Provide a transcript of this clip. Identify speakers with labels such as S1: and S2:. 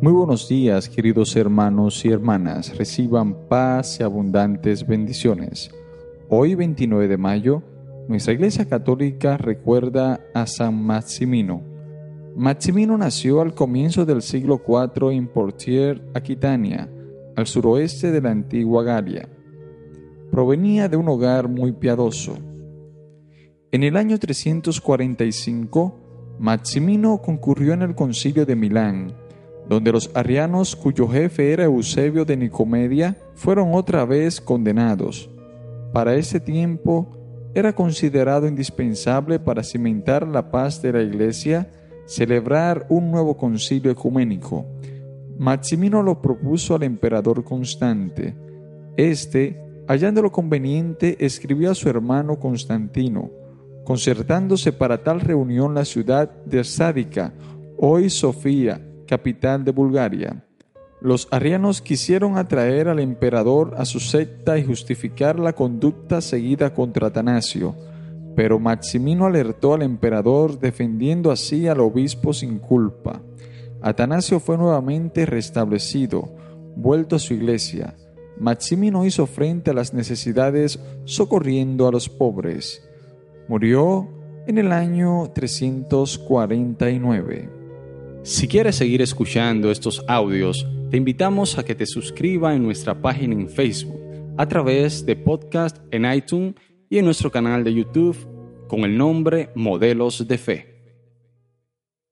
S1: Muy buenos días, queridos hermanos y hermanas. Reciban paz y abundantes bendiciones. Hoy, 29 de mayo, nuestra Iglesia Católica recuerda a San Maximino. Maximino nació al comienzo del siglo IV en Portier, Aquitania, al suroeste de la antigua Galia. Provenía de un hogar muy piadoso. En el año 345, Maximino concurrió en el concilio de Milán, donde los arrianos cuyo jefe era Eusebio de Nicomedia fueron otra vez condenados. Para ese tiempo era considerado indispensable para cimentar la paz de la Iglesia celebrar un nuevo concilio ecuménico. Maximino lo propuso al emperador Constante. Este, hallándolo conveniente, escribió a su hermano Constantino, concertándose para tal reunión la ciudad de Sádica, hoy Sofía, capital de Bulgaria. Los arrianos quisieron atraer al emperador a su secta y justificar la conducta seguida contra Atanasio, pero Maximino alertó al emperador defendiendo así al obispo sin culpa. Atanasio fue nuevamente restablecido, vuelto a su iglesia. Maximino hizo frente a las necesidades socorriendo a los pobres. Murió en el año 349.
S2: Si quieres seguir escuchando estos audios, te invitamos a que te suscribas en nuestra página en Facebook, a través de podcast en iTunes y en nuestro canal de YouTube con el nombre Modelos de Fe.